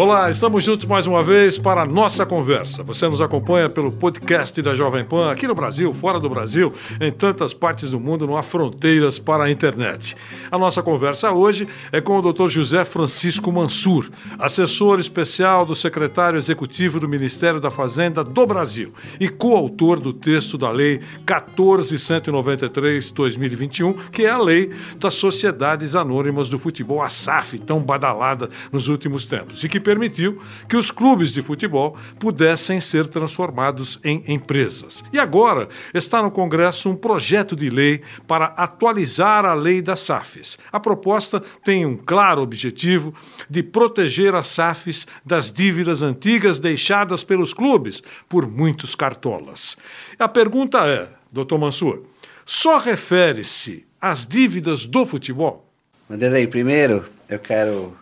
Olá, estamos juntos mais uma vez para a nossa conversa. Você nos acompanha pelo podcast da Jovem Pan, aqui no Brasil, fora do Brasil, em tantas partes do mundo, não há fronteiras para a internet. A nossa conversa hoje é com o Dr. José Francisco Mansur, assessor especial do secretário executivo do Ministério da Fazenda do Brasil e coautor do texto da Lei 14.193-2021, que é a lei das Sociedades Anônimas do Futebol, a SAF, tão badalada nos últimos tempos, e que permitiu que os clubes de futebol pudessem ser transformados em empresas. E agora está no Congresso um projeto de lei para atualizar a lei das SAFs. A proposta tem um claro objetivo de proteger as SAFs das dívidas antigas deixadas pelos clubes por muitos cartolas. A pergunta é, doutor Mansur, só refere-se às dívidas do futebol? Vanderlei, primeiro eu quero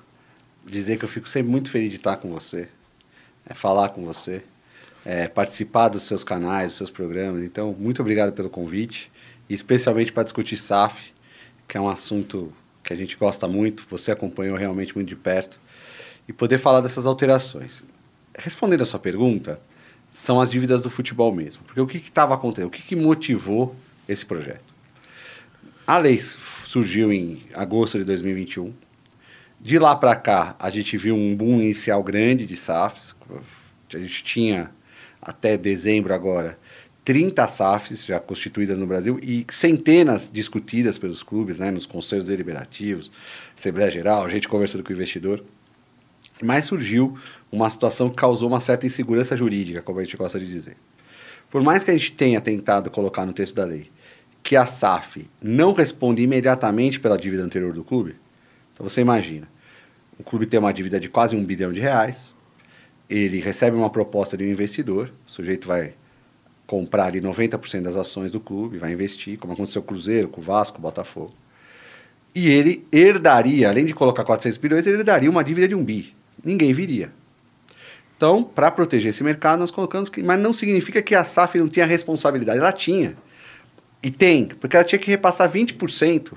dizer que eu fico sempre muito feliz de estar com você, é, falar com você, é, participar dos seus canais, dos seus programas. Então, muito obrigado pelo convite, e especialmente para discutir SAF, que é um assunto que a gente gosta muito, você acompanhou realmente muito de perto, e poder falar dessas alterações. Respondendo a sua pergunta, são as dívidas do futebol mesmo. Porque o que estava acontecendo? O que, que motivou esse projeto? A lei surgiu em agosto de 2021 de lá para cá, a gente viu um boom inicial grande de SAFs. A gente tinha, até dezembro agora, 30 SAFs já constituídas no Brasil e centenas discutidas pelos clubes, né, nos conselhos deliberativos, Assembleia Geral, gente conversando com o investidor. Mas surgiu uma situação que causou uma certa insegurança jurídica, como a gente gosta de dizer. Por mais que a gente tenha tentado colocar no texto da lei que a SAF não responde imediatamente pela dívida anterior do clube, então você imagina, o clube tem uma dívida de quase um bilhão de reais, ele recebe uma proposta de um investidor, o sujeito vai comprar ali 90% das ações do clube, vai investir, como aconteceu com o Cruzeiro, com o Vasco, com o Botafogo. E ele herdaria, além de colocar 400 bilhões, ele herdaria uma dívida de um bi. Ninguém viria. Então, para proteger esse mercado, nós colocamos que. Mas não significa que a SAF não tinha responsabilidade. Ela tinha. E tem, porque ela tinha que repassar 20%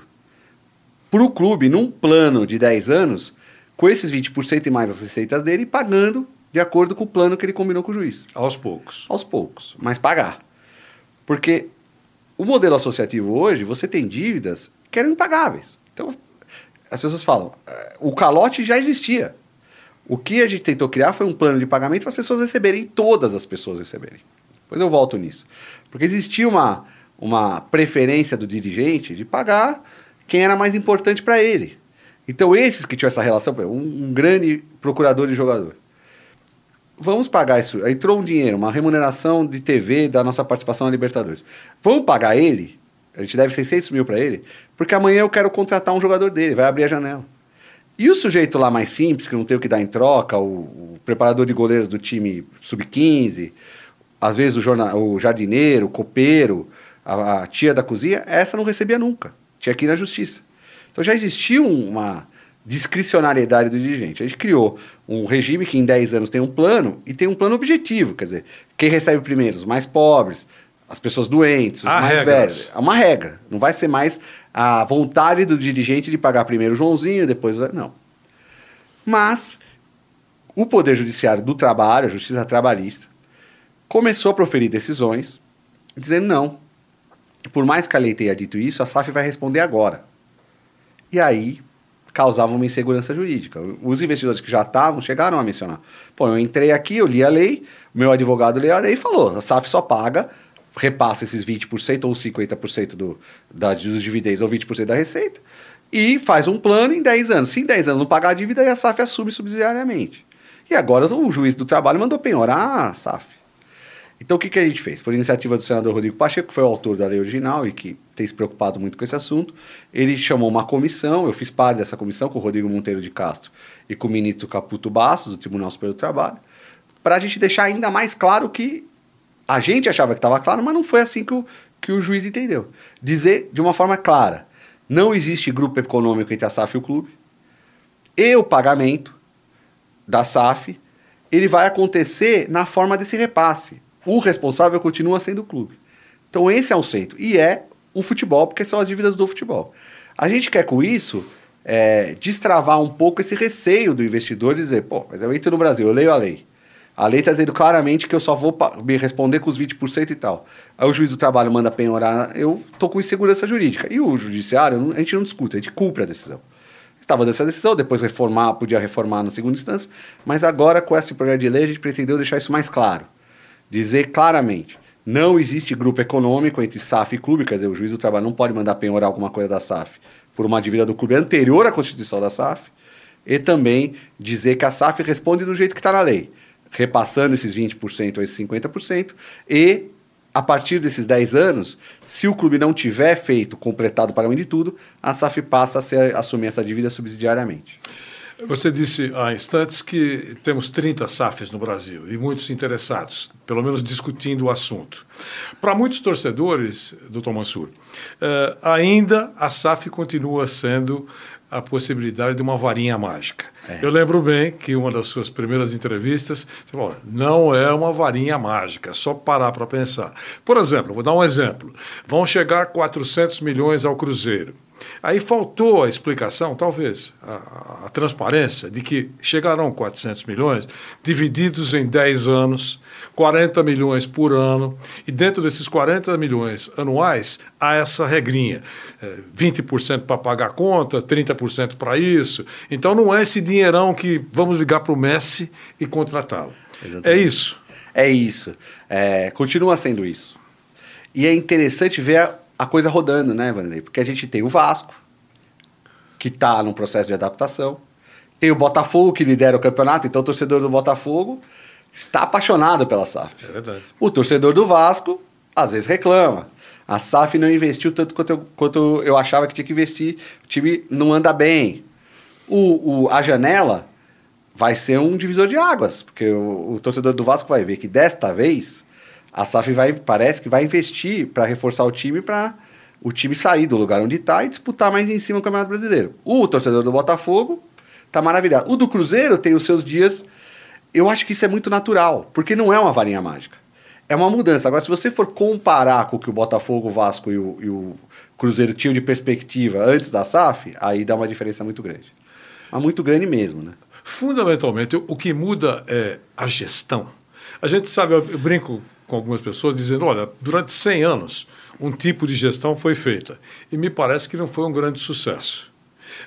para o clube num plano de 10 anos, com esses 20% e mais as receitas dele, pagando de acordo com o plano que ele combinou com o juiz. Aos poucos. Aos poucos, mas pagar. Porque o modelo associativo hoje, você tem dívidas que eram impagáveis. Então, as pessoas falam, eh, o calote já existia. O que a gente tentou criar foi um plano de pagamento para as pessoas receberem, todas as pessoas receberem. Depois eu volto nisso. Porque existia uma, uma preferência do dirigente de pagar quem era mais importante para ele. Então, esses que tinham essa relação, um, um grande procurador de jogador. Vamos pagar isso. Entrou um dinheiro, uma remuneração de TV da nossa participação na Libertadores. Vamos pagar ele? A gente deve 600 mil para ele, porque amanhã eu quero contratar um jogador dele, vai abrir a janela. E o sujeito lá mais simples, que não tem o que dar em troca, o, o preparador de goleiros do time sub-15, às vezes o, jornal, o jardineiro, o copeiro, a, a tia da cozinha, essa não recebia nunca. Tinha que ir na justiça. Então já existia uma discricionariedade do dirigente. A gente criou um regime que em 10 anos tem um plano e tem um plano objetivo, quer dizer, quem recebe primeiro? Os mais pobres, as pessoas doentes, os Há mais regras. velhos. É uma regra. Não vai ser mais a vontade do dirigente de pagar primeiro o Joãozinho, depois. Não. Mas o Poder Judiciário do Trabalho, a Justiça Trabalhista, começou a proferir decisões dizendo não, por mais que a lei tenha dito isso, a SAF vai responder agora. E aí causava uma insegurança jurídica. Os investidores que já estavam chegaram a mencionar. Pô, eu entrei aqui, eu li a lei, meu advogado leu a lei e falou: a SAF só paga, repassa esses 20% ou 50% do, da, dos dividendos ou 20% da receita e faz um plano em 10 anos. Se em 10 anos não pagar a dívida, a SAF assume subsidiariamente. E agora o juiz do trabalho mandou penhorar a SAF. Então, o que, que a gente fez? Por iniciativa do senador Rodrigo Pacheco, que foi o autor da lei original e que tem se preocupado muito com esse assunto, ele chamou uma comissão, eu fiz parte dessa comissão com o Rodrigo Monteiro de Castro e com o ministro Caputo Bastos, do Tribunal Superior do Trabalho, para a gente deixar ainda mais claro que a gente achava que estava claro, mas não foi assim que o, que o juiz entendeu. Dizer de uma forma clara, não existe grupo econômico entre a SAF e o clube, e o pagamento da SAF, ele vai acontecer na forma desse repasse o responsável continua sendo o clube. Então esse é o centro. E é o futebol, porque são as dívidas do futebol. A gente quer com isso é, destravar um pouco esse receio do investidor dizer, pô, mas eu entro no Brasil, eu leio a lei. A lei está dizendo claramente que eu só vou me responder com os 20% e tal. Aí o juiz do trabalho manda penhorar, eu tô com insegurança jurídica. E o judiciário, a gente não discute, a gente cumpre a decisão. Estava dessa decisão, depois reformar, podia reformar na segunda instância, mas agora com esse projeto de lei a gente pretendeu deixar isso mais claro. Dizer claramente, não existe grupo econômico entre SAF e clube, quer dizer, o juiz do trabalho não pode mandar penhorar alguma coisa da SAF por uma dívida do clube anterior à constituição da SAF, e também dizer que a SAF responde do jeito que está na lei repassando esses 20% a esses 50%, e a partir desses 10 anos, se o clube não tiver feito, completado o pagamento de tudo, a SAF passa a, ser, a assumir essa dívida subsidiariamente. Você disse há instantes que temos 30 SAFs no Brasil e muitos interessados, pelo menos discutindo o assunto. Para muitos torcedores, doutor Mansur, uh, ainda a SAF continua sendo a possibilidade de uma varinha mágica. É. Eu lembro bem que uma das suas primeiras entrevistas, você falou, não é uma varinha mágica, é só parar para pensar. Por exemplo, vou dar um exemplo. Vão chegar 400 milhões ao Cruzeiro. Aí faltou a explicação, talvez, a, a, transparência de que chegarão 400 milhões divididos em 10 anos, 40 milhões por ano, e dentro desses 40 milhões anuais há essa regrinha: é, 20% para pagar a conta, 30% para isso. Então não é esse dinheirão que vamos ligar para o Messi e contratá-lo. É isso. É isso. É, continua sendo isso. E é interessante ver a, a coisa rodando, né, Vanderlei? Porque a gente tem o Vasco, que está num processo de adaptação, tem o Botafogo, que lidera o campeonato, então o torcedor do Botafogo está apaixonado pela SAF. É verdade. O torcedor do Vasco, às vezes, reclama. A SAF não investiu tanto quanto eu, quanto eu achava que tinha que investir, o time não anda bem. O, o, a janela vai ser um divisor de águas, porque o, o torcedor do Vasco vai ver que desta vez a SAF vai, parece que vai investir para reforçar o time para o time sair do lugar onde está e disputar mais em cima o Campeonato Brasileiro. O torcedor do Botafogo está maravilhado. O do Cruzeiro tem os seus dias. Eu acho que isso é muito natural, porque não é uma varinha mágica. É uma mudança. Agora, se você for comparar com o que o Botafogo, o Vasco e o, e o Cruzeiro tinham de perspectiva antes da SAF, aí dá uma diferença muito grande. Mas muito grande mesmo, né? Fundamentalmente, o que muda é a gestão. A gente sabe, eu brinco com algumas pessoas dizendo: olha, durante 100 anos, um tipo de gestão foi feita. E me parece que não foi um grande sucesso.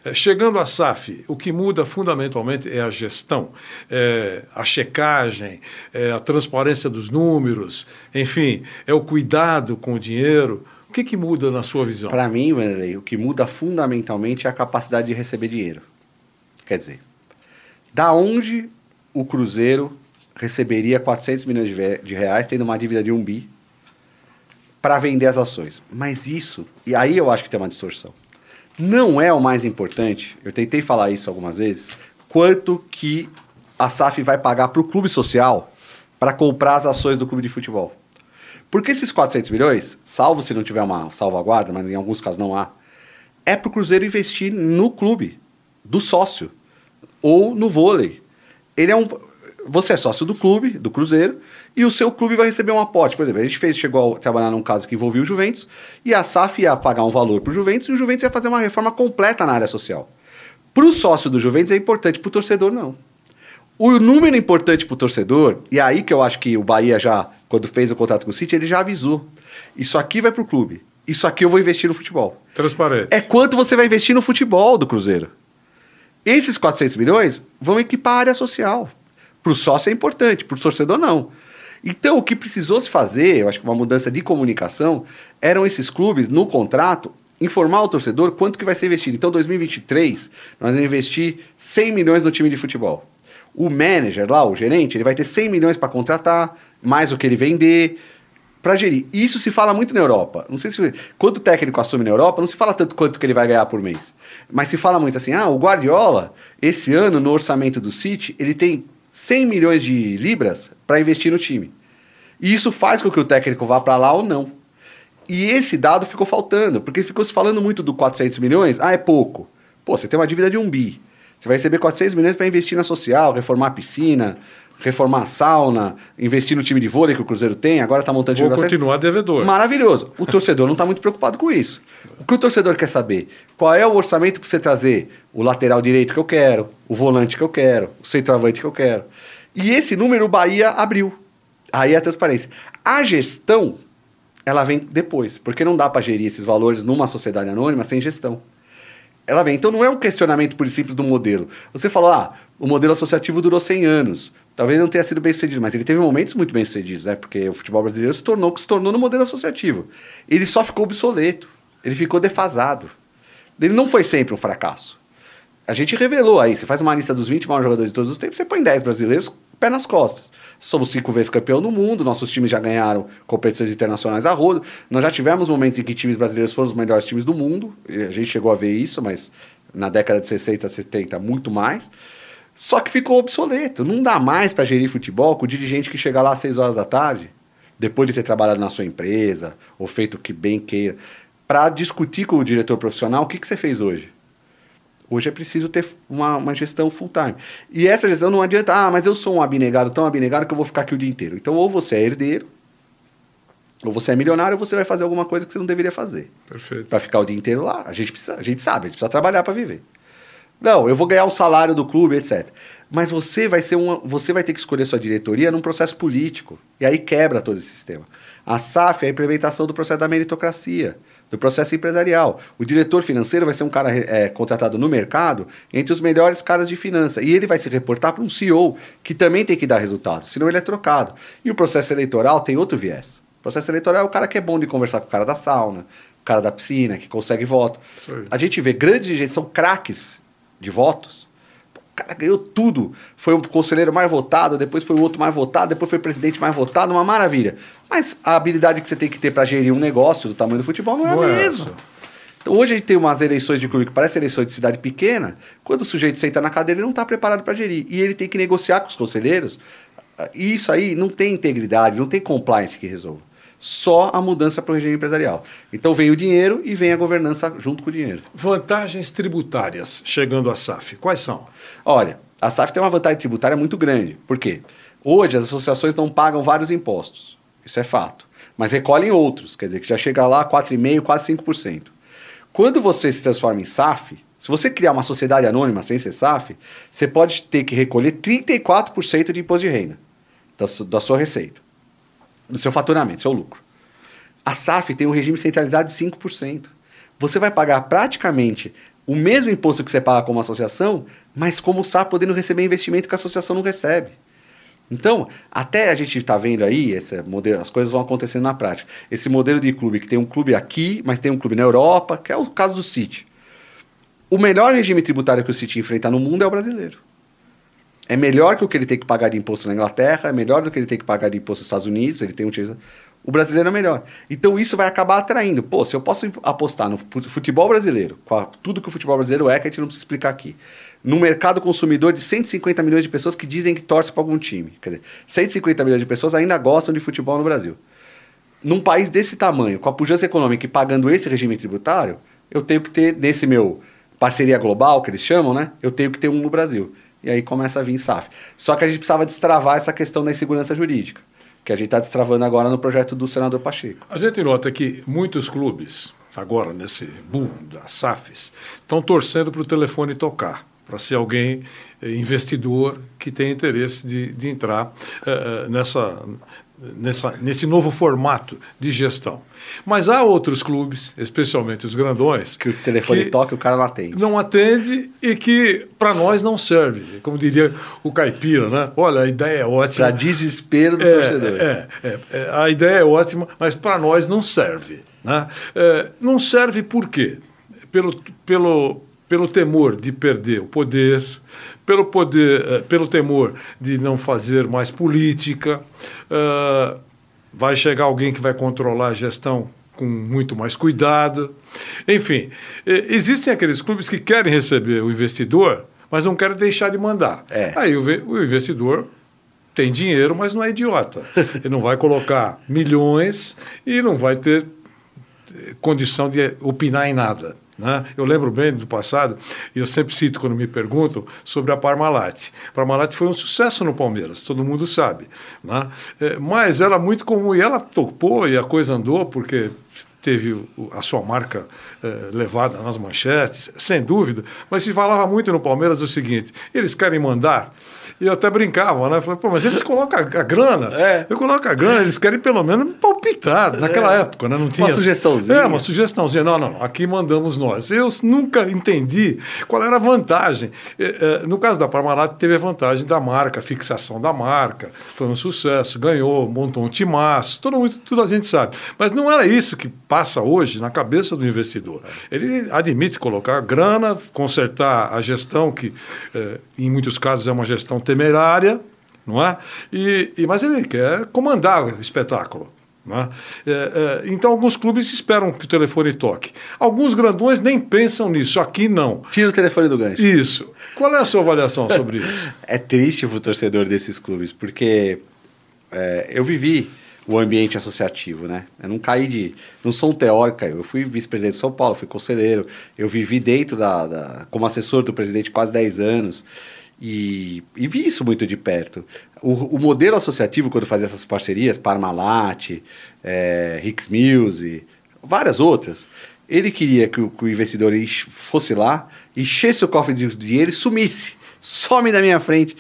É, chegando à SAF, o que muda fundamentalmente é a gestão, é a checagem, é a transparência dos números, enfim, é o cuidado com o dinheiro. O que, que muda na sua visão? Para mim, o que muda fundamentalmente é a capacidade de receber dinheiro. Quer dizer, da onde o Cruzeiro receberia 400 milhões de reais, tendo uma dívida de um bi, para vender as ações. Mas isso, e aí eu acho que tem uma distorção. Não é o mais importante, eu tentei falar isso algumas vezes, quanto que a SAF vai pagar para o clube social para comprar as ações do clube de futebol. Porque esses 400 milhões, salvo se não tiver uma salvaguarda, mas em alguns casos não há, é para o Cruzeiro investir no clube, do sócio, ou no vôlei. Ele é um, você é sócio do clube, do Cruzeiro, e o seu clube vai receber um aporte. Por exemplo, a gente fez, chegou a trabalhar num caso que envolvia o Juventus, e a SAF ia pagar um valor para o Juventus, e o Juventus ia fazer uma reforma completa na área social. Para o sócio do Juventus é importante, para o torcedor não. O número importante para o torcedor, e é aí que eu acho que o Bahia já, quando fez o contrato com o City, ele já avisou. Isso aqui vai para o clube. Isso aqui eu vou investir no futebol. Transparente. É quanto você vai investir no futebol do Cruzeiro. Esses 400 milhões vão equipar a área social. Para o sócio é importante, para o torcedor não. Então, o que precisou se fazer, eu acho que uma mudança de comunicação, eram esses clubes, no contrato, informar o torcedor quanto que vai ser investido. Então, 2023, nós vamos investir 100 milhões no time de futebol. O manager lá, o gerente, ele vai ter 100 milhões para contratar, mais o que ele vender, para gerir. Isso se fala muito na Europa. Não sei se quando o técnico assume na Europa, não se fala tanto quanto que ele vai ganhar por mês. Mas se fala muito assim: "Ah, o Guardiola, esse ano no orçamento do City, ele tem 100 milhões de libras para investir no time. E isso faz com que o técnico vá para lá ou não. E esse dado ficou faltando, porque ficou se falando muito do 400 milhões. Ah, é pouco. Pô, você tem uma dívida de um bi. Você vai receber 400 milhões para investir na social, reformar a piscina, reformar a sauna, investir no time de vôlei que o Cruzeiro tem, agora está montando time Vou continuar devedor. Maravilhoso. O torcedor não está muito preocupado com isso. O que o torcedor quer saber? Qual é o orçamento para você trazer o lateral direito que eu quero, o volante que eu quero, o centroavante que eu quero. E esse número o Bahia abriu. Aí é a transparência. A gestão, ela vem depois, porque não dá para gerir esses valores numa sociedade anônima sem gestão. Ela vem. Então não é um questionamento por simples do modelo. Você falou, ah, o modelo associativo durou 100 anos. Talvez não tenha sido bem sucedido, mas ele teve momentos muito bem sucedidos, né? Porque o futebol brasileiro se tornou o que se tornou no modelo associativo. Ele só ficou obsoleto, ele ficou defasado. Ele não foi sempre um fracasso. A gente revelou aí, você faz uma lista dos 20 maiores jogadores de todos os tempos, você põe 10 brasileiros, pé nas costas. Somos cinco vezes campeão no mundo, nossos times já ganharam competições internacionais a rodo. Nós já tivemos momentos em que times brasileiros foram os melhores times do mundo, a gente chegou a ver isso, mas na década de 60, 70, muito mais. Só que ficou obsoleto. Não dá mais para gerir futebol com o dirigente que chega lá às 6 horas da tarde, depois de ter trabalhado na sua empresa, ou feito o que bem queira, para discutir com o diretor profissional o que, que você fez hoje. Hoje é preciso ter uma, uma gestão full time. E essa gestão não adianta, ah, mas eu sou um abnegado, tão abnegado que eu vou ficar aqui o dia inteiro. Então, ou você é herdeiro, ou você é milionário, ou você vai fazer alguma coisa que você não deveria fazer. Perfeito. Para ficar o dia inteiro lá. A gente, precisa, a gente sabe, a gente precisa trabalhar para viver. Não, eu vou ganhar o salário do clube, etc. Mas você vai ser uma, você vai ter que escolher sua diretoria num processo político. E aí quebra todo esse sistema. A SAF é a implementação do processo da meritocracia, do processo empresarial. O diretor financeiro vai ser um cara é, contratado no mercado entre os melhores caras de finança. E ele vai se reportar para um CEO que também tem que dar resultado, senão ele é trocado. E o processo eleitoral tem outro viés. O processo eleitoral é o cara que é bom de conversar com o cara da sauna, o cara da piscina, que consegue voto. A gente vê grandes dirigentes, são craques de votos. O cara ganhou tudo. Foi o conselheiro mais votado, depois foi o outro mais votado, depois foi o presidente mais votado, uma maravilha. Mas a habilidade que você tem que ter para gerir um negócio do tamanho do futebol não é não a mesma. É então, hoje a gente tem umas eleições de clube que parecem eleições de cidade pequena. Quando o sujeito senta na cadeira, ele não está preparado para gerir. E ele tem que negociar com os conselheiros. E isso aí não tem integridade, não tem compliance que resolva só a mudança para o regime empresarial. Então vem o dinheiro e vem a governança junto com o dinheiro. Vantagens tributárias chegando à SAF, quais são? Olha, a SAF tem uma vantagem tributária muito grande. Por quê? Hoje as associações não pagam vários impostos. Isso é fato. Mas recolhem outros, quer dizer, que já chega lá a 4,5%, quase 5%. Quando você se transforma em SAF, se você criar uma sociedade anônima sem ser SAF, você pode ter que recolher 34% de imposto de renda da, da sua receita do seu faturamento, seu lucro. A SAF tem um regime centralizado de 5%. Você vai pagar praticamente o mesmo imposto que você paga como associação, mas como SAF podendo receber investimento que a associação não recebe. Então, até a gente está vendo aí, esse modelo, as coisas vão acontecendo na prática. Esse modelo de clube que tem um clube aqui, mas tem um clube na Europa, que é o caso do City. O melhor regime tributário que o City enfrenta no mundo é o brasileiro é melhor que o que ele tem que pagar de imposto na Inglaterra, é melhor do que ele tem que pagar de imposto nos Estados Unidos, ele tem um o brasileiro é melhor. Então isso vai acabar atraindo. Pô, se eu posso apostar no futebol brasileiro, com tudo que o futebol brasileiro é, que a gente não precisa explicar aqui, no mercado consumidor de 150 milhões de pessoas que dizem que torcem para algum time. Quer dizer, 150 milhões de pessoas ainda gostam de futebol no Brasil. Num país desse tamanho, com a pujança econômica e pagando esse regime tributário, eu tenho que ter, nesse meu parceria global, que eles chamam, né? Eu tenho que ter um no Brasil e aí começa a vir SAF. Só que a gente precisava destravar essa questão da insegurança jurídica, que a gente está destravando agora no projeto do senador Pacheco. A gente nota que muitos clubes, agora nesse boom das SAFs, estão torcendo para o telefone tocar, para ser alguém eh, investidor que tem interesse de, de entrar uh, nessa, nessa, nesse novo formato de gestão. Mas há outros clubes, especialmente os grandões. Que o telefone que toca e o cara não atende. Não atende e que para nós não serve. Como diria o caipira, né? Olha, a ideia é ótima. Para desespero do é, torcedor. É, é, é, a ideia é ótima, mas para nós não serve. Né? É, não serve por quê? Pelo, pelo, pelo temor de perder o poder, pelo, poder, eh, pelo temor de não fazer mais política. Uh, vai chegar alguém que vai controlar a gestão com muito mais cuidado. Enfim, eh, existem aqueles clubes que querem receber o investidor, mas não querem deixar de mandar. É. Aí o, o investidor tem dinheiro, mas não é idiota. Ele não vai colocar milhões e não vai ter condição de opinar em nada. Né? Eu lembro bem do passado, e eu sempre cito quando me perguntam sobre a Parmalat. A Parmalat foi um sucesso no Palmeiras, todo mundo sabe. Né? É, mas era muito comum, e ela topou e a coisa andou, porque teve a sua marca eh, levada nas manchetes, sem dúvida, mas se falava muito no Palmeiras o seguinte: eles querem mandar e eu até brincava, né? Falei, pô, mas eles colocam a, a grana. É. Eu coloco a grana, eles querem pelo menos palpitar. Naquela é. época, né? Não tinha. Uma sugestãozinha. É, uma sugestãozinha. Não, não, aqui mandamos nós. Eu nunca entendi qual era a vantagem. É, é, no caso da Parmalat, teve a vantagem da marca, a fixação da marca. Foi um sucesso, ganhou, montou um timaço, todo mundo, tudo a gente sabe. Mas não era isso que passa hoje na cabeça do investidor. Ele admite colocar grana, consertar a gestão, que é, em muitos casos é uma gestão temerária, não é? E, e, mas ele quer comandar o espetáculo. Não é? É, é, então, alguns clubes esperam que o telefone toque. Alguns grandões nem pensam nisso. Aqui não. Tira o telefone do gancho. Isso. Qual é a sua avaliação sobre isso? é triste para o torcedor desses clubes, porque é, eu vivi o ambiente associativo, né? Eu não caí de. Não sou um teórico, eu fui vice-presidente de São Paulo, fui conselheiro, eu vivi dentro da, da. como assessor do presidente quase 10 anos. E, e vi isso muito de perto. O, o, modelo associativo, quando fazia essas parcerias, Parmalat, é, Hicks Mills, várias outras, ele queria que o, que o, investidor fosse lá, enchesse o cofre de dinheiro e sumisse. Some da minha frente.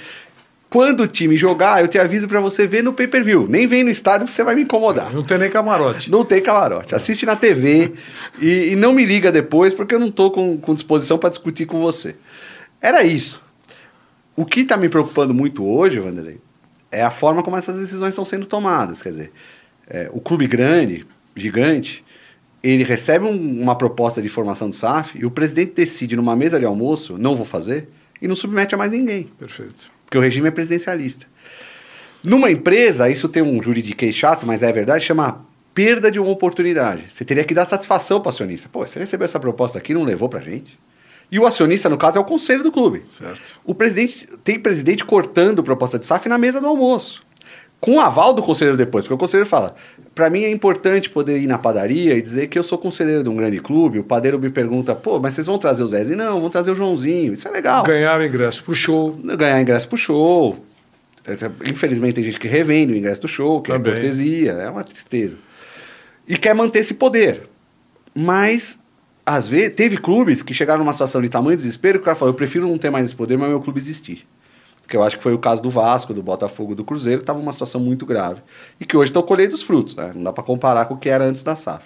Quando o time jogar, eu te aviso para você ver no pay-per-view. Nem vem no estádio porque você vai me incomodar. Não tem nem camarote. Não tem camarote. Assiste na TV e, e, não me liga depois porque eu não tô com, com disposição para discutir com você. Era isso. O que está me preocupando muito hoje, Vanderlei, é a forma como essas decisões estão sendo tomadas. Quer dizer, é, o clube grande, gigante, ele recebe um, uma proposta de formação do SAF e o presidente decide numa mesa de almoço, não vou fazer, e não submete a mais ninguém. Perfeito. Porque o regime é presidencialista. Numa empresa, isso tem um juridiquês chato, mas é verdade, chama perda de uma oportunidade. Você teria que dar satisfação para o acionista. Pô, você recebeu essa proposta aqui não levou para gente? E o acionista, no caso, é o conselho do clube. Certo. O presidente tem presidente cortando proposta de SAF na mesa do almoço. Com o aval do conselheiro depois, porque o conselheiro fala: para mim é importante poder ir na padaria e dizer que eu sou conselheiro de um grande clube. O padeiro me pergunta: pô, mas vocês vão trazer o Zé? Não, vão trazer o Joãozinho. Isso é legal. Ganhar ingresso pro show. Ganhar ingresso pro show. Infelizmente tem gente que revende o ingresso do show, que Também. é cortesia, é uma tristeza. E quer manter esse poder. Mas às vezes, teve clubes que chegaram numa situação de tamanho desespero que o cara falou: eu prefiro não ter mais esse poder, mas meu clube existir. Que eu acho que foi o caso do Vasco, do Botafogo, do Cruzeiro, que estava numa situação muito grave. E que hoje estão colhendo os frutos, né? Não dá para comparar com o que era antes da SAF.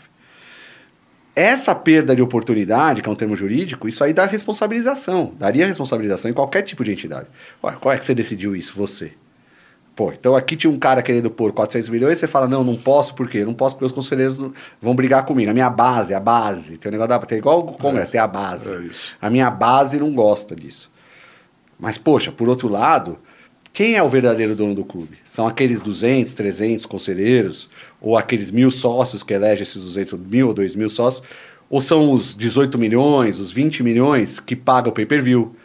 Essa perda de oportunidade, que é um termo jurídico, isso aí dá responsabilização. Daria responsabilização em qualquer tipo de entidade. Ué, qual é que você decidiu isso? Você. Pô, então aqui tinha um cara querendo pôr 400 milhões, você fala, não, não posso, por quê? Não posso porque os conselheiros vão brigar comigo. A minha base, a base, tem um negócio da, tem igual o Congresso, é, tem a base. É a minha base não gosta disso. Mas, poxa, por outro lado, quem é o verdadeiro dono do clube? São aqueles 200, 300 conselheiros, ou aqueles mil sócios que elegem esses 200 mil ou 2 mil sócios, ou são os 18 milhões, os 20 milhões que pagam o pay-per-view?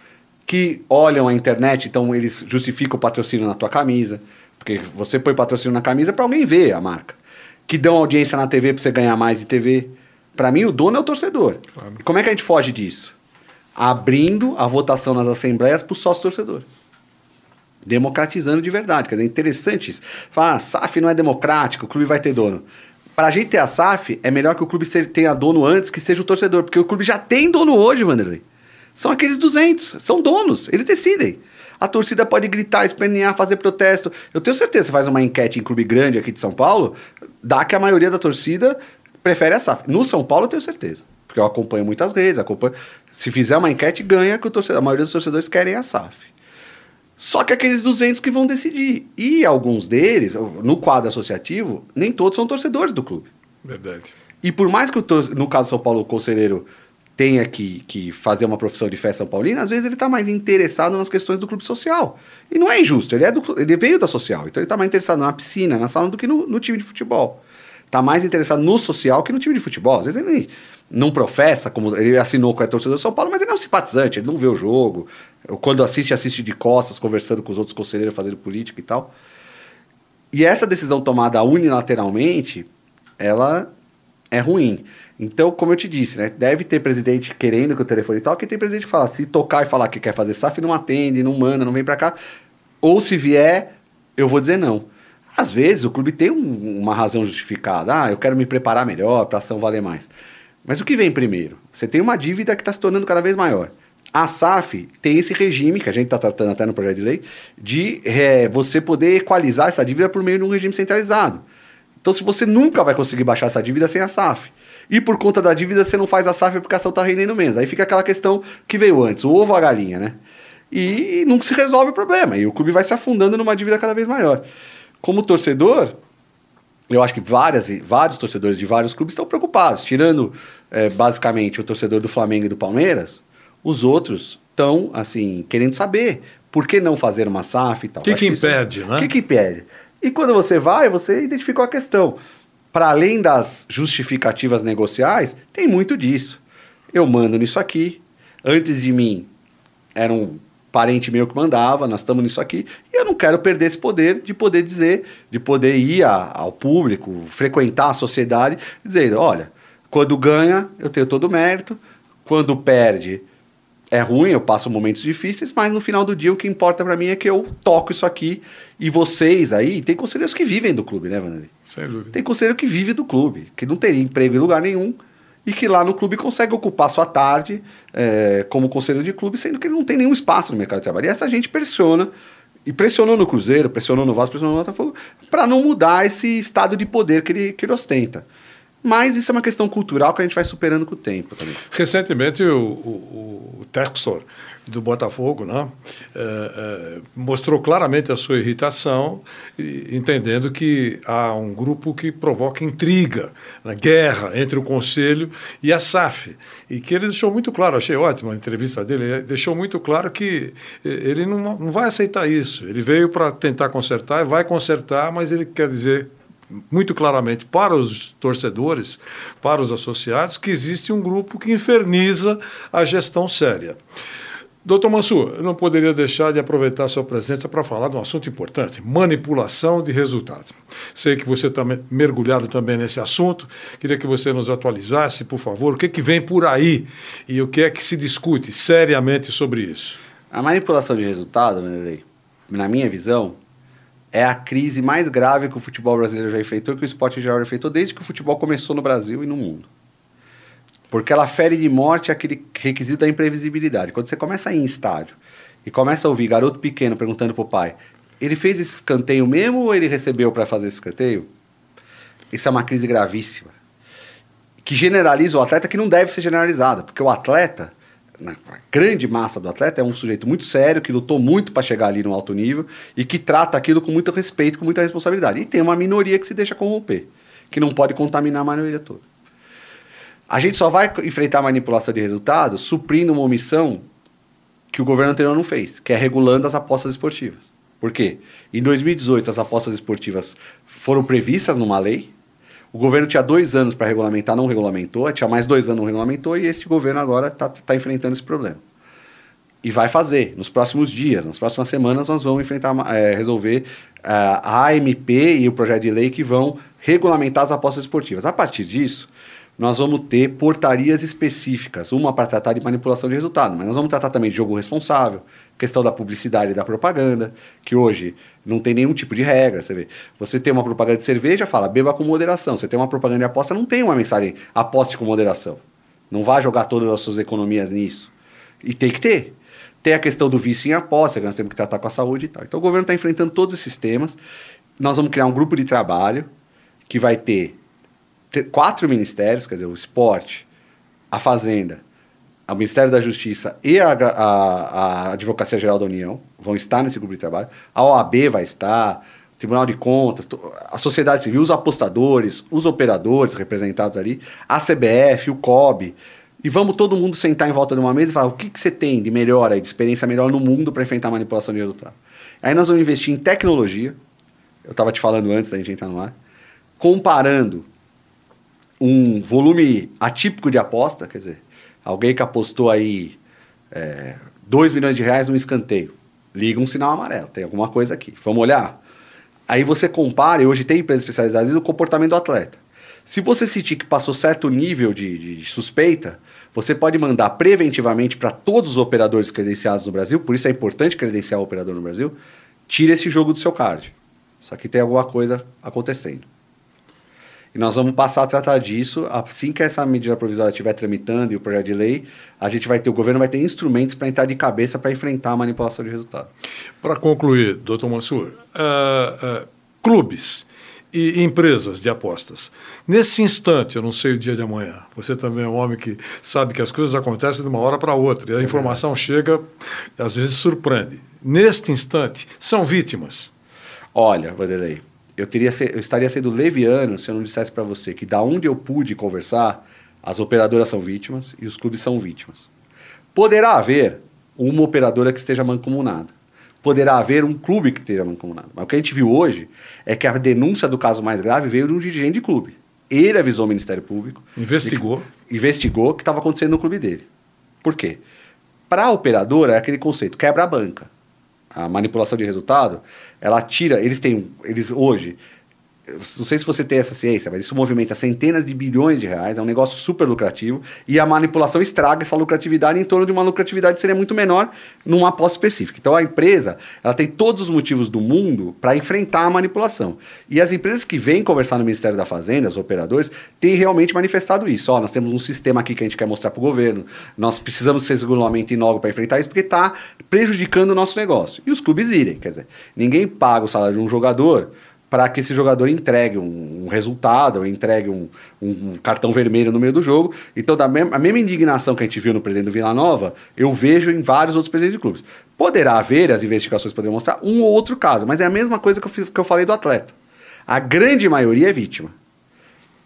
que olham a internet, então eles justificam o patrocínio na tua camisa, porque você põe patrocínio na camisa para alguém ver a marca. Que dão audiência na TV para você ganhar mais de TV. Para mim, o dono é o torcedor. Claro. E como é que a gente foge disso? Abrindo a votação nas assembleias para o sócio torcedor. Democratizando de verdade. Quer dizer, é interessante isso. Falar, ah, SAF não é democrático, o clube vai ter dono. Para a gente ter a SAF, é melhor que o clube tenha dono antes que seja o torcedor, porque o clube já tem dono hoje, Vanderlei. São aqueles 200, são donos, eles decidem. A torcida pode gritar, espernear, fazer protesto. Eu tenho certeza, você faz uma enquete em clube grande aqui de São Paulo, dá que a maioria da torcida prefere a SAF. No São Paulo eu tenho certeza, porque eu acompanho muitas vezes, acompanho. Se fizer uma enquete, ganha que o torcedor, a maioria dos torcedores querem a SAF. Só que aqueles 200 que vão decidir. E alguns deles, no quadro associativo, nem todos são torcedores do clube. Verdade. E por mais que, o no caso São Paulo, o conselheiro tenha que, que fazer uma profissão de fé São Paulina, às vezes ele está mais interessado nas questões do clube social. E não é injusto, ele, é do, ele veio da social, então ele está mais interessado na piscina, na sala, do que no, no time de futebol. Está mais interessado no social que no time de futebol. Às vezes ele não professa, como ele assinou com a torcedor do São Paulo, mas ele é um simpatizante, ele não vê o jogo. Quando assiste, assiste de costas, conversando com os outros conselheiros, fazendo política e tal. E essa decisão tomada unilateralmente, ela é ruim. Então, como eu te disse, né, deve ter presidente querendo que o telefone e tem presidente que fala, se tocar e falar que quer fazer SAF, não atende, não manda, não vem para cá. Ou se vier, eu vou dizer não. Às vezes o clube tem um, uma razão justificada. Ah, eu quero me preparar melhor para a ação valer mais. Mas o que vem primeiro? Você tem uma dívida que está se tornando cada vez maior. A SAF tem esse regime, que a gente está tratando até no projeto de lei, de é, você poder equalizar essa dívida por meio de um regime centralizado. Então, se você nunca vai conseguir baixar essa dívida sem a SAF. E por conta da dívida, você não faz a SAF porque a ação está rendendo menos. Aí fica aquela questão que veio antes, o ovo ou a galinha, né? E nunca se resolve o problema. E o clube vai se afundando numa dívida cada vez maior. Como torcedor, eu acho que várias, vários torcedores de vários clubes estão preocupados. Tirando, é, basicamente, o torcedor do Flamengo e do Palmeiras, os outros estão, assim, querendo saber por que não fazer uma SAF e tal. O que, que impede, isso, né? O que, que impede? E quando você vai, você identificou a questão. Para além das justificativas negociais, tem muito disso. Eu mando nisso aqui. Antes de mim, era um parente meu que mandava, nós estamos nisso aqui, e eu não quero perder esse poder de poder dizer, de poder ir a, ao público, frequentar a sociedade, dizer, olha, quando ganha, eu tenho todo o mérito, quando perde, é ruim, eu passo momentos difíceis, mas no final do dia o que importa para mim é que eu toco isso aqui e vocês aí, tem conselheiros que vivem do clube, né, Vanderlei? Sem dúvida. Tem conselheiro que vive do clube, que não teria emprego em lugar nenhum e que lá no clube consegue ocupar sua tarde é, como conselheiro de clube, sendo que ele não tem nenhum espaço no mercado de trabalho. E essa gente pressiona, e pressionou no Cruzeiro, pressionou no Vasco, pressionou no Botafogo, para não mudar esse estado de poder que ele, que ele ostenta. Mas isso é uma questão cultural que a gente vai superando com o tempo também. Recentemente, o, o, o Textor do Botafogo né, é, é, mostrou claramente a sua irritação, entendendo que há um grupo que provoca intriga, né, guerra entre o Conselho e a SAF. E que ele deixou muito claro, achei ótima a entrevista dele, ele deixou muito claro que ele não, não vai aceitar isso. Ele veio para tentar consertar, vai consertar, mas ele quer dizer muito claramente para os torcedores, para os associados, que existe um grupo que inferniza a gestão séria. Doutor Mansur, eu não poderia deixar de aproveitar sua presença para falar de um assunto importante: manipulação de resultados. Sei que você está mergulhado também nesse assunto. Queria que você nos atualizasse, por favor, o que, que vem por aí e o que é que se discute seriamente sobre isso. A manipulação de resultado, na minha visão, é a crise mais grave que o futebol brasileiro já enfrentou, que o esporte já enfrentou desde que o futebol começou no Brasil e no mundo. Porque ela fere de morte aquele requisito da imprevisibilidade. Quando você começa a ir em estádio e começa a ouvir garoto pequeno perguntando pro pai: ele fez esse escanteio mesmo ou ele recebeu para fazer esse escanteio? Isso é uma crise gravíssima. Que generaliza o atleta que não deve ser generalizada. Porque o atleta, na grande massa do atleta, é um sujeito muito sério, que lutou muito para chegar ali no alto nível e que trata aquilo com muito respeito, com muita responsabilidade. E tem uma minoria que se deixa corromper, que não pode contaminar a maioria toda. A gente só vai enfrentar a manipulação de resultados suprindo uma omissão que o governo anterior não fez, que é regulando as apostas esportivas. Por quê? Em 2018, as apostas esportivas foram previstas numa lei. O governo tinha dois anos para regulamentar, não regulamentou. Tinha mais dois anos, não regulamentou. E este governo agora está tá enfrentando esse problema. E vai fazer. Nos próximos dias, nas próximas semanas, nós vamos enfrentar, é, resolver é, a AMP e o projeto de lei que vão regulamentar as apostas esportivas. A partir disso, nós vamos ter portarias específicas, uma para tratar de manipulação de resultado, mas nós vamos tratar também de jogo responsável, questão da publicidade e da propaganda, que hoje não tem nenhum tipo de regra, você vê. Você tem uma propaganda de cerveja, fala, beba com moderação. Você tem uma propaganda de aposta, não tem uma mensagem, aposte com moderação. Não vá jogar todas as suas economias nisso. E tem que ter. Tem a questão do vício em aposta, que nós temos que tratar com a saúde e tal. Então o governo está enfrentando todos esses temas. Nós vamos criar um grupo de trabalho que vai ter quatro ministérios, quer dizer, o esporte, a fazenda, o Ministério da Justiça e a, a, a Advocacia Geral da União vão estar nesse grupo de trabalho. A OAB vai estar, o Tribunal de Contas, a sociedade civil, os apostadores, os operadores representados ali, a CBF, o COB. E vamos todo mundo sentar em volta de uma mesa e falar o que, que você tem de melhor aí, de experiência melhor no mundo para enfrentar a manipulação de resultado. Aí nós vamos investir em tecnologia, eu estava te falando antes da gente entrar no ar, comparando um volume atípico de aposta, quer dizer, alguém que apostou aí 2 é, milhões de reais num escanteio, liga um sinal amarelo, tem alguma coisa aqui, vamos olhar? Aí você compara, e hoje tem empresas especializadas no comportamento do atleta. Se você sentir que passou certo nível de, de suspeita, você pode mandar preventivamente para todos os operadores credenciados no Brasil, por isso é importante credenciar o operador no Brasil, tira esse jogo do seu card. Só que tem alguma coisa acontecendo. E nós vamos passar a tratar disso assim que essa medida provisória estiver tramitando e o projeto de lei, a gente vai ter, o governo vai ter instrumentos para entrar de cabeça para enfrentar a manipulação de resultado. Para concluir, doutor Mansur, uh, uh, clubes e empresas de apostas. Nesse instante, eu não sei o dia de amanhã, você também é um homem que sabe que as coisas acontecem de uma hora para outra e a informação chega, às vezes surpreende. Neste instante, são vítimas. Olha, Vanderlei, eu, teria, eu estaria sendo leviano se eu não dissesse para você que da onde eu pude conversar, as operadoras são vítimas e os clubes são vítimas. Poderá haver uma operadora que esteja mancomunada. Poderá haver um clube que esteja mancomunado. Mas o que a gente viu hoje é que a denúncia do caso mais grave veio de um dirigente de clube. Ele avisou o Ministério Público. Investigou. Que, investigou o que estava acontecendo no clube dele. Por quê? Para a operadora é aquele conceito, quebra a banca. A manipulação de resultado ela tira, eles têm, eles hoje, não sei se você tem essa ciência, mas isso movimenta centenas de bilhões de reais, é um negócio super lucrativo, e a manipulação estraga essa lucratividade em torno de uma lucratividade que seria muito menor numa aposta específica. Então a empresa, ela tem todos os motivos do mundo para enfrentar a manipulação. E as empresas que vêm conversar no Ministério da Fazenda, os operadores, têm realmente manifestado isso. Ó, nós temos um sistema aqui que a gente quer mostrar para o governo, nós precisamos ser regulamento inogo para enfrentar isso, porque está prejudicando o nosso negócio. E os clubes irem, quer dizer, ninguém paga o salário de um jogador para que esse jogador entregue um, um resultado, entregue um, um, cartão vermelho no meio do jogo. Então, da a mesma indignação que a gente viu no presidente do Vila Nova, eu vejo em vários outros presidentes de clubes. Poderá haver, as investigações poderiam mostrar, um ou outro caso, mas é a mesma coisa que eu, que eu falei do atleta. A grande maioria é vítima.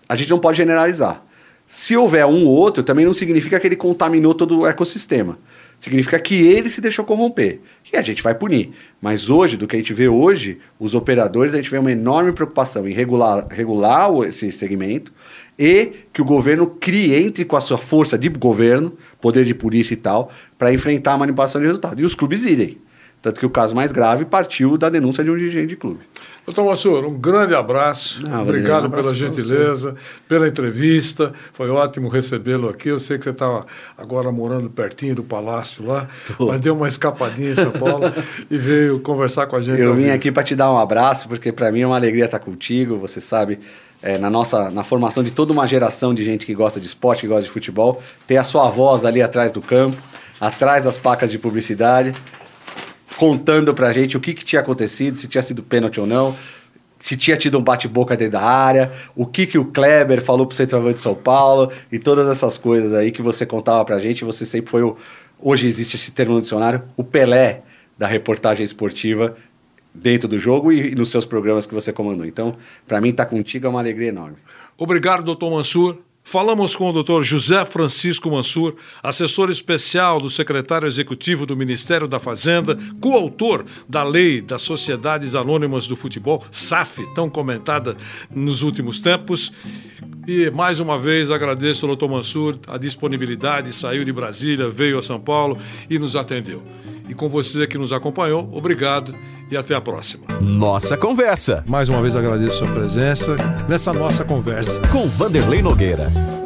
A gente não pode generalizar. Se houver um ou outro, também não significa que ele contaminou todo o ecossistema. Significa que ele se deixou corromper. E a gente vai punir. Mas hoje, do que a gente vê hoje, os operadores, a gente vê uma enorme preocupação em regular, regular esse segmento e que o governo crie, entre com a sua força de governo, poder de polícia e tal, para enfrentar a manipulação de resultado. E os clubes irem. Tanto que o caso mais grave partiu da denúncia de um dirigente de clube. Doutor Massur, um grande abraço. Não, Obrigado um abraço pela gentileza, pela entrevista. Foi ótimo recebê-lo aqui. Eu sei que você estava agora morando pertinho do palácio lá, Tô. mas deu uma escapadinha em São Paulo e veio conversar com a gente. Eu vim aqui para te dar um abraço, porque para mim é uma alegria estar contigo. Você sabe, é, na nossa na formação de toda uma geração de gente que gosta de esporte, que gosta de futebol, ter a sua voz ali atrás do campo, atrás das placas de publicidade contando pra gente o que, que tinha acontecido, se tinha sido pênalti ou não, se tinha tido um bate-boca dentro da área, o que, que o Kleber falou pro centroavante de São Paulo e todas essas coisas aí que você contava pra gente. Você sempre foi o. Hoje existe esse termo no dicionário, o Pelé da reportagem esportiva dentro do jogo e nos seus programas que você comandou. Então, para mim, estar tá contigo é uma alegria enorme. Obrigado, doutor Mansur. Falamos com o Dr. José Francisco Mansur, assessor especial do secretário executivo do Ministério da Fazenda, coautor da Lei das Sociedades Anônimas do Futebol, SAF, tão comentada nos últimos tempos. E mais uma vez agradeço ao Dr. Mansur a disponibilidade, saiu de Brasília, veio a São Paulo e nos atendeu. E com você que nos acompanhou, obrigado e até a próxima. Nossa Conversa. Mais uma vez agradeço a sua presença nessa nossa conversa. Com Vanderlei Nogueira.